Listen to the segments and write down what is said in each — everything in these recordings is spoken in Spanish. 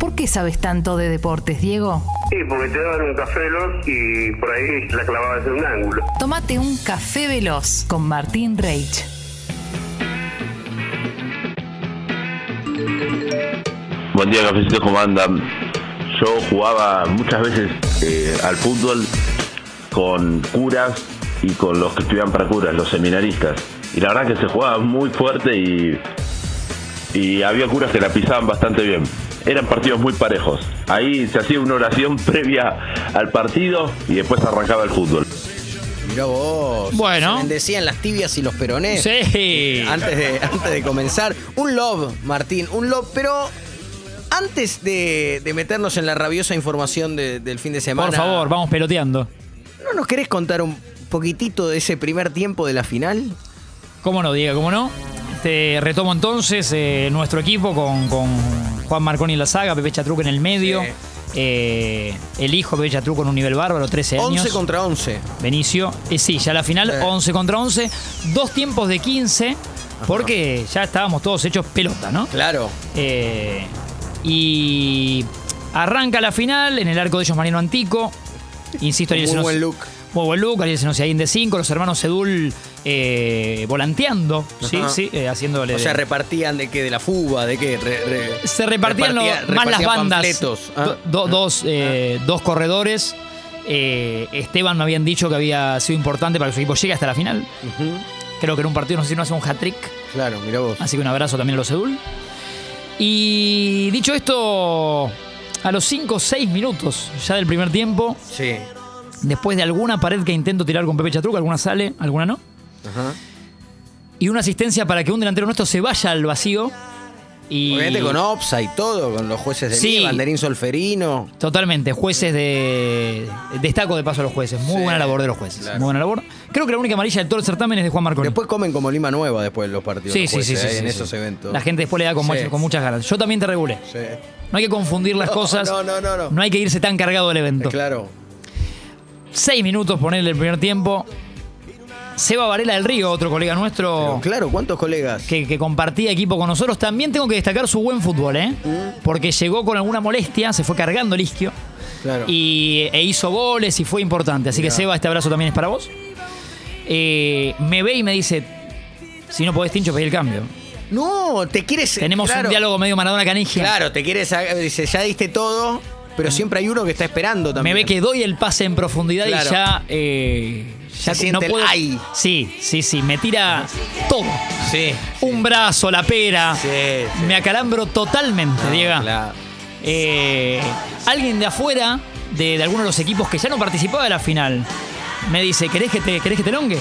¿Por qué sabes tanto de deportes, Diego? Sí, porque te daban un café veloz y por ahí la clavabas en un ángulo. Tómate un café veloz con Martín Reich. Buen día, cafecitos, ¿cómo andan? Yo jugaba muchas veces eh, al fútbol con curas y con los que estudian para curas, los seminaristas. Y la verdad que se jugaba muy fuerte y, y había curas que la pisaban bastante bien. Eran partidos muy parejos. Ahí se hacía una oración previa al partido y después arrancaba el fútbol. Mirá vos. Bueno. Se bendecían las tibias y los perones. Sí. Antes de, antes de comenzar. Un love, Martín, un love, pero antes de, de meternos en la rabiosa información de- del fin de semana. Por favor, vamos peloteando. ¿No nos querés contar un poquitito de ese primer tiempo de la final? ¿Cómo no, Diego? ¿Cómo no? Te retomo entonces eh, nuestro equipo con, con Juan Marconi en la saga, Pepe Chatruco en el medio. Sí. eh, el hijo Pepe Chatruco en un nivel bárbaro, 13 años. 11 contra 11. Benicio. Eh, sí, ya la final, Sí. 11 contra 11. Dos tiempos de 15, porque ya estábamos todos hechos pelota, ¿no? Claro. Eh, y arranca la final en el arco de ellos Mariano Antico. Insisto, Senos- buen look. Muy buen look, Ariel Senosiaín de 5, los hermanos Sedul eh, volanteando, sí, sí, eh, haciéndole. O sea, repartían de qué, de la fuga, de qué. Re- re- se repartían lo- más las bandas. Ah. Do- do- dos, eh, dos corredores. Eh, Esteban me habían dicho que había sido importante para que su equipo llegue hasta la final. Creo que en un partido, no sé si no hace un hat-trick. Claro, mirá vos. Así que un abrazo también a los Edul. Y dicho esto, a los 5 o 6 minutos ya del primer tiempo, Sí. Después de alguna pared que intento tirar con Pepe Chatruca, alguna sale, alguna no, Ajá. y una asistencia para que un delantero nuestro se vaya al vacío. Y Obviamente con OPSA y todo, con los jueces de Sí. Banderín Solferino. Totalmente, jueces de. Destaco de paso a los jueces. Muy Sí, buena labor de los jueces. claro. Muy buena labor. Creo que la única amarilla de todo el certamen es de Juan Marconi. Después comen como Lima Nueva después de los partidos. sí, los sí, sí, eh, sí, En esos eventos. La gente después le da con, muchas- con muchas ganas. Yo también te regulé. Sí. No hay que confundir las No, cosas. no, no, no, no. No hay que irse tan cargado del evento. Claro. Seis minutos ponerle el primer tiempo. Seba Varela del Río, otro colega nuestro Pero claro, ¿cuántos colegas? que, que compartía equipo con nosotros. También tengo que destacar su buen fútbol, ¿eh? Mm. Porque llegó con alguna molestia, se fue cargando el isquio Claro. y, e hizo goles y fue importante. Así que. Seba, este abrazo también es para vos. Eh, me ve y me dice, si no podés, Tincho, pedí el cambio. No, te quieres. Tenemos claro, un diálogo medio Maradona Canigia. Claro, te quieres. Dice, ya diste todo, pero siempre hay uno que está esperando Me también. ve que doy el pase en profundidad Claro. y ya, eh, ya Se el ay. Sí, sí, sí, me tira todo. Sí. Un brazo, la pera. Sí, sí. Me acalambro totalmente, Diego. Claro. Eh, alguien de afuera, de, de alguno de los equipos que ya no participaba de la final, me dice, ¿querés que te, querés que te longue?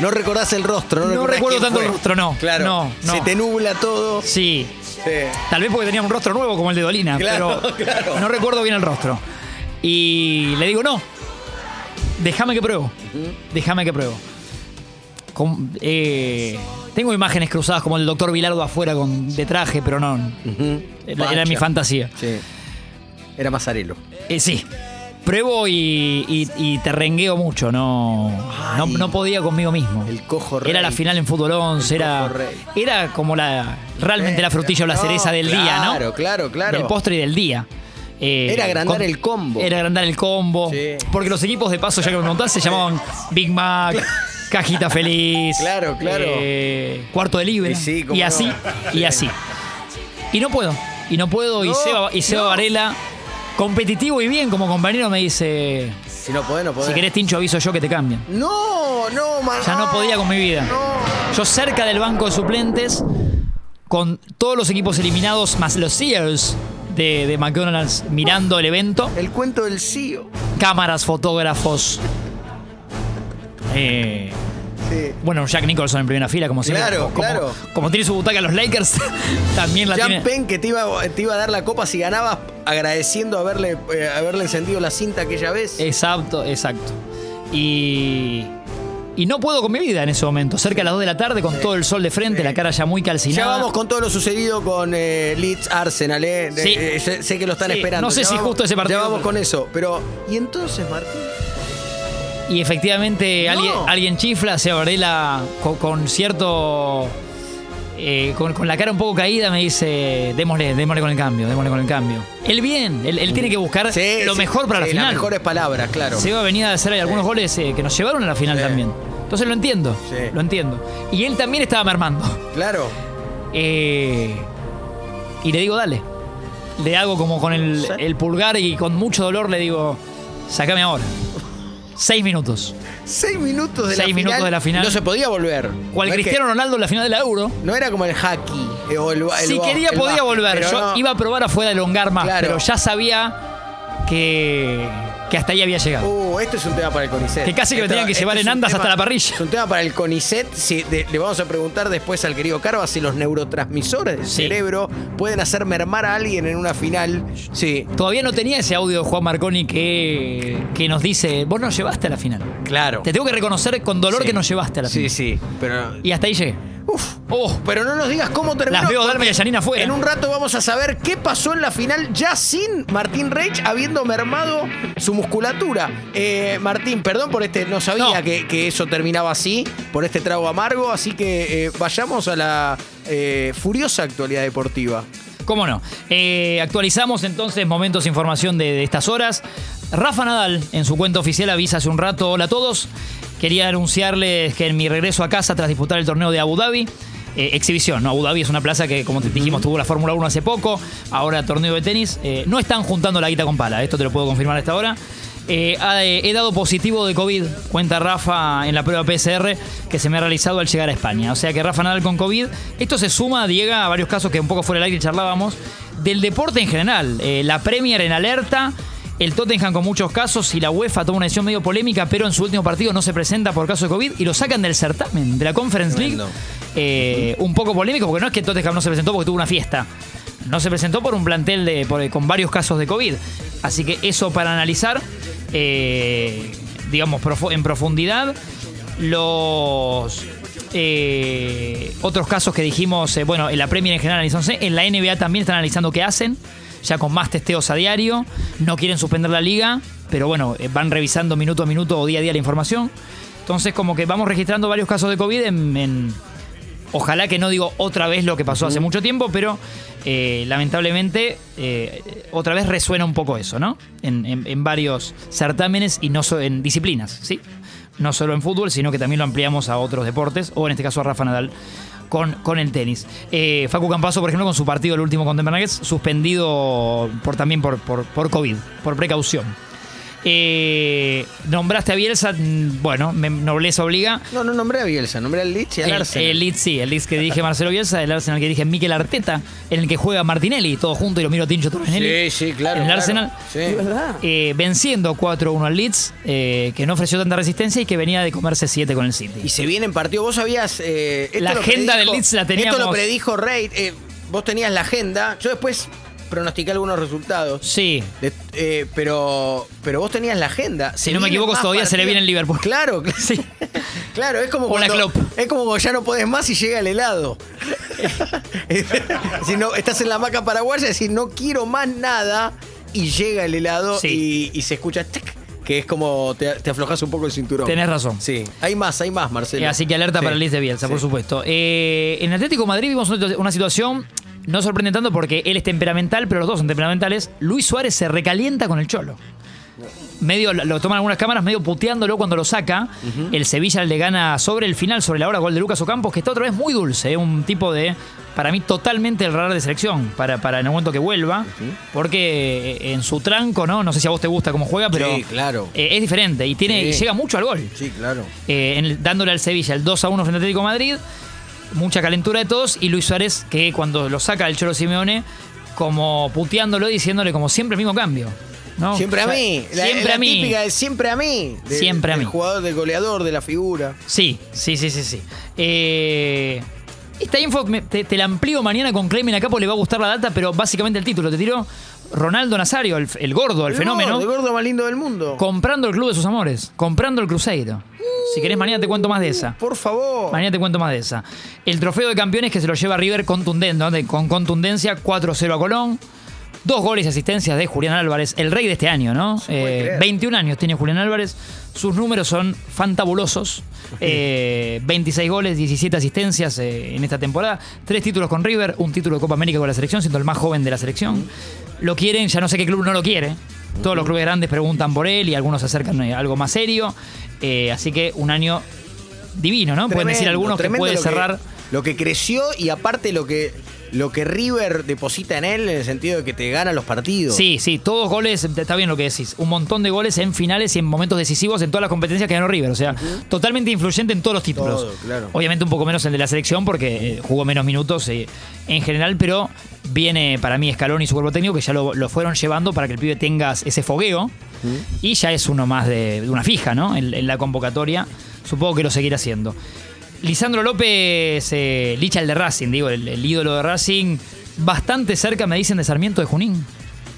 No recordás el rostro, no, No recuerdo tanto fue. el rostro, no. Claro. No, no. Se te nubla todo. Sí. Sí. Tal vez porque tenía un rostro nuevo como el de Dolina, Claro, pero claro. no recuerdo bien el rostro. Y le digo, no, déjame que pruebo. Déjame que pruebo. Con- eh, tengo imágenes cruzadas como el doctor Bilardo afuera con, de traje, pero no. Era, era mi fantasía. Sí. Era Mazarelo. Eh, sí. Pruebo y, y- y te rengueo mucho, no, no, podía conmigo mismo. El cojo rey. Era la final en fútbol 11, El era, era como la realmente la frutilla o la cereza del día, ¿no? Claro, claro, claro. Del postre y del día. Eh, Era agrandar el combo. Era agrandar el combo. Sí. Porque los equipos de paso, ya que me preguntás, se llamaban Big Mac, Cajita Feliz. Claro, claro. eh, cuarto de libre. Y sí, no. así, y así. Y no puedo. Y no puedo. y Seba, y Seba no. Varela, competitivo y bien como compañero, me dice: Si no podés, no podés. Si querés, Tincho, aviso yo que te cambien. No, no, man. Ya no podía con mi vida. No. Yo cerca del banco de suplentes, con todos los equipos eliminados, más los Sears de, de McDonald's mirando el evento, El cuento del CEO. cámaras, fotógrafos. eh, Sí. bueno, Jack Nicholson en primera fila, como siempre. Claro, como, claro. Como tiene su butaca los Lakers, también la Jean tiene. Penn que te iba, te iba a dar la copa si ganabas, agradeciendo haberle, eh, haberle encendido la cinta aquella vez. Exacto, exacto. Y. Y no puedo con mi vida en ese momento. Cerca a las 2 de la tarde, con todo el sol de frente, la cara ya muy calcinada. Ya vamos con todo lo sucedido con eh, Leeds Arsenal, ¿eh? De- Sí. eh, sé, sé que lo están esperando. no sé Ya si vamos- justo ese partido, Ya vamos con eso. Pero, ¿y entonces, Martín? Y efectivamente No. alguien, alguien chifla, se Varela con, con cierto eh, con, con la cara un poco caída, me dice, démosle, démosle con el cambio, démosle con el cambio. Él bien, él, él tiene que buscar Sí, lo sí, mejor para la final. Las mejores palabras, claro. Se iba a venir a hacer algunos goles eh, que nos llevaron a la final también. Entonces lo entiendo, lo entiendo. Y él también estaba mermando. Claro. Eh, y le digo, dale. Le hago como con el, el pulgar y con mucho dolor le digo, sacame ahora. Seis minutos. Seis minutos de Seis la minutos final. de la final. No se podía volver. Cual No es que- Cristiano Ronaldo en la final de la Euro. No era como el hockey. eh, o el, el Si ba- quería el podía básquet, volver. pero Yo no. iba a probar afuera de elongar más, Claro. pero ya sabía que, que hasta ahí había llegado. Uh, esto es un tema para el CONICET. Que casi que me Esto- tenían que esto llevar en andas tema- hasta la parrilla. Es un tema para el CONICET. Si de- le vamos a preguntar después al querido Carva si los neurotransmisores del Sí. cerebro pueden hacer mermar a alguien en una final. Sí, Todavía no tenía ese audio de Juan Marconi que, que nos dice, vos nos llevaste a la final. claro. Te tengo que reconocer con dolor Sí. que nos llevaste a la Sí, final. sí. Pero. Y hasta ahí llegué. Uf. Oh, Pero no nos digas cómo terminó. Las veo porque Yanina afuera. En un rato vamos a saber qué pasó en la final ya sin Martín Reich habiendo mermado su musculatura. Eh, Martín, perdón por este, no sabía No. Que, que eso terminaba así, por este trago amargo, así que eh, vayamos a la eh, furiosa actualidad deportiva. ¿Cómo no? Eh, actualizamos entonces momentos, información de, de estas horas. Rafa Nadal, en su cuenta oficial, avisa hace un rato: Hola a todos. Quería anunciarles que en mi regreso a casa tras disputar el torneo de Abu Dhabi, eh, exhibición, ¿no? Abu Dhabi es una plaza que, como te dijimos, tuvo la Fórmula 1 hace poco, ahora torneo de tenis. eh, no están juntando la guita con pala, esto te lo puedo confirmar a esta hora. Eh, ha- eh, he dado positivo de COVID, cuenta Rafa en la prueba PCR que se me ha realizado al llegar a España. O sea que Rafa Nadal con COVID. Esto se suma, Diego, a varios casos que un poco fuera del aire charlábamos, del deporte en general. Eh, la Premier en alerta. El Tottenham con muchos casos y la UEFA toma una decisión medio polémica, pero en su último partido no se presenta por caso de COVID y lo sacan del certamen, de la Conference League. Eh, un poco polémico porque no es que Tottenham no se presentó porque tuvo una fiesta. No se presentó por un plantel de, con varios casos de COVID. Así que eso para analizar, eh, digamos, en profundidad. Los eh, otros casos que dijimos, eh, bueno, en la Premier en general analizándose, en la NBA también están analizando qué hacen, ya con más testeos a diario. No quieren suspender la liga, pero bueno, eh, van revisando minuto a minuto o día a día la información. Entonces, como que vamos registrando varios casos de COVID en, Ojalá que no digo otra vez lo que pasó hace mucho tiempo, pero eh, lamentablemente eh, otra vez resuena un poco eso, ¿no? En, en- en varios certámenes y no so- en disciplinas, ¿sí? No solo en fútbol, sino que también lo ampliamos a otros deportes, o en este caso a Rafa Nadal con, con el tenis. Eh, Facu Campazo, por ejemplo, con su partido el último con Denver suspendido por, también por, por, por COVID, por precaución. Eh, nombraste a Bielsa, bueno, me, nobleza obliga. No, no nombré a Bielsa, nombré al Leeds y al El, Arsenal. el Leeds, sí, el Leeds que dije Marcelo Bielsa, el Arsenal que dije Mikel Arteta, en el que juega Martinelli, todo junto y lo miro Tincho Torrenelli. Sí, sí, claro. En el claro. Arsenal. Sí. Eh, venciendo 4-1 al Leeds, eh, que no ofreció tanta resistencia y que venía de comerse 7 con el City. Y se viene en partido. Vos sabías. eh, esto La lo agenda predijo- del Leeds la teníamos- Esto lo predijo Rey. eh, vos tenías la agenda. Yo después pronostiqué algunos resultados. Sí, De- eh, pero, pero vos tenías la agenda. Si no me equivoco, todavía se le viene el Liverpool. Claro, cl- Sí. claro, es como Hola, cuando, Klopp. es como ya no podés más y llega el helado. si no, estás en la maca paraguaya y decís, no quiero más nada, y llega el helado Sí. y, y se escucha tic, que es como te, te aflojas un poco el cinturón. tenés razón. Sí, hay más, hay más, Marcelo. Eh, Así que alerta Sí. para el Leeds de Bielsa, por supuesto. Eh, en Atlético de Madrid vimos una situación, no sorprende tanto porque él es temperamental, pero los dos son temperamentales. Luis Suárez se recalienta con el Cholo. Medio, lo toman algunas cámaras, medio puteándolo cuando lo saca. El Sevilla le gana sobre el final, sobre la hora, gol de Lucas Ocampos, que está otra vez muy dulce. ¿eh? Un tipo de, para mí, totalmente el radar de selección, para, para en el momento que vuelva. Porque eh, en su tranco, ¿no? No sé si a vos te gusta cómo juega, pero Sí, claro. eh, es diferente y, tiene, Sí. y llega mucho al gol Sí, claro. eh, en dándole al Sevilla el 2 a 1 frente a Atlético de Madrid. Mucha calentura de todos. Y Luis Suárez, que cuando lo saca el Cholo Simeone, como puteándolo, diciéndole como siempre el mismo cambio. ¿no? Siempre a O sea, mí. La- siempre la a mí. típica de siempre a mí. De- Siempre a del mí. jugador, del goleador, de la figura. Sí, sí, sí, sí, sí. Eh, esta info te, te la amplío mañana con Clemen acá porque le va a gustar la data, pero básicamente el título te tiró Ronaldo Nazario, el, el gordo, el, fenómeno. gordo, El gordo más lindo del mundo. Comprando el club de sus amores, comprando el Cruzeiro. Si querés, mañana te cuento más de esa. Por favor. Mañana te cuento más de esa. El trofeo de campeones que se lo lleva River contundente, con contundencia, 4-0 a Colón. Dos goles y asistencias de Julián Álvarez, el rey de este año, ¿no? puede Eh, creer. 21 años tiene Julián Álvarez. Sus números son fantabulosos. Eh, 26 goles, 17 asistencias eh, en esta temporada. Tres títulos con River, un título de Copa América con la selección, siendo el más joven de la selección. Lo quieren, ya no sé qué club no lo quiere. Todos los clubes grandes preguntan por él y algunos se acercan a algo más serio. Eh, así que un año divino, ¿no? Pueden decir Tremendo, algunos que tremendo puede lo cerrar. lo que creció y aparte lo que, lo que River deposita en él en el sentido de que te gana los partidos. Sí, sí, todos goles, está bien lo que decís. Un montón de goles en finales y en momentos decisivos en todas las competencias que ganó River. O sea, totalmente influyente en todos los títulos. Todo, claro. Obviamente un poco menos el de la selección porque eh, jugó menos minutos eh, en general, pero viene para mí Escalón y su cuerpo técnico que ya lo, lo fueron llevando para que el pibe tenga ese fogueo. Y ya es uno más de, de una fija, ¿no? En, en la convocatoria. Supongo que lo seguirá haciendo. Lisandro López, eh, Licha el de Racing, digo, el, el ídolo de Racing, bastante cerca, me dicen, de Sarmiento de Junín.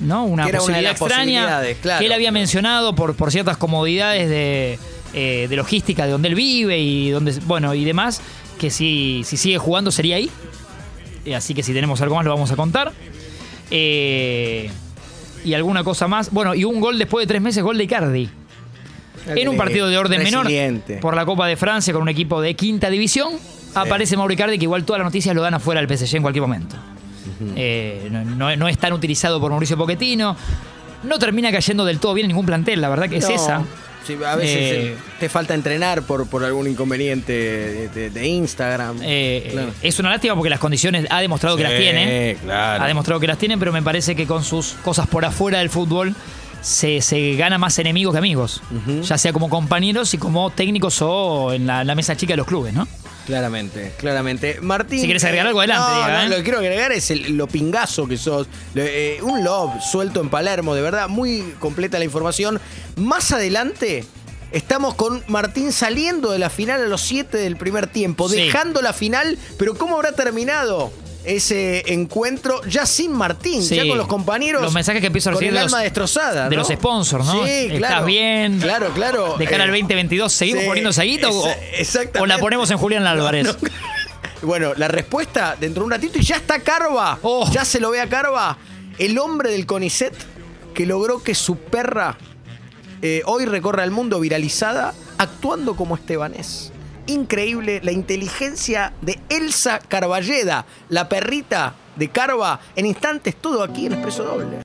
¿No? Una era posibilidad extraña claro. que él había mencionado por, por ciertas comodidades de, eh, de logística de donde él vive y donde bueno y demás, que si, si sigue jugando sería ahí. Eh, así que si tenemos algo más lo vamos a contar. Eh, y alguna cosa más. Bueno, y un gol después de tres meses, gol de Icardi. En un partido de orden menor por la Copa de Francia con un equipo de quinta división. Aparece Mauro Icardi que igual todas las noticias lo dan afuera del PSG en cualquier momento. Eh, no, no- no es tan utilizado por Mauricio Pochettino. No termina cayendo del todo bien en ningún plantel, la verdad que es esa. Sí, a veces Eh, eh, te falta entrenar por, por algún inconveniente de, de- de Instagram. Eh, Claro. Es una lástima porque las condiciones ha demostrado que las tiene. claro. Ha demostrado que las tiene, pero me parece que con sus cosas por afuera del fútbol se, se gana más enemigos que amigos. Ya sea como compañeros y como técnicos o en la, la mesa chica de los clubes, ¿no? Claramente, claramente. Martín. Si quieres agregar algo, adelante, No, diga, no, ¿eh? lo que quiero agregar es el- lo pingazo que sos. Eh, un love suelto en Palermo, de verdad, muy completa la información. Más adelante. Estamos con Martín saliendo de la final a los 7 del primer tiempo, Sí. dejando la final, pero ¿cómo habrá terminado ese encuentro ya sin Martín, Sí. ya con los compañeros? Los mensajes que empiezo a con recibir el de los- alma destrozada, de ¿no? los sponsors, ¿no? Sí, ¿Estás claro. bien? Claro, claro. De cara Eh, al 2022, ¿seguimos sí, poniendo Saguito o, exactamente. o la ponemos en Julián Álvarez? No, no. Bueno, la respuesta dentro de un ratito y ya está Carva. Oh. Ya se lo ve a Carva. El hombre del CONICET que logró que su perra eh, hoy recorra el mundo viralizada actuando como estebanés. Increíble la inteligencia de Elsa Carballeda, la perrita de Carva. En instantes, todo aquí en Expreso Doble.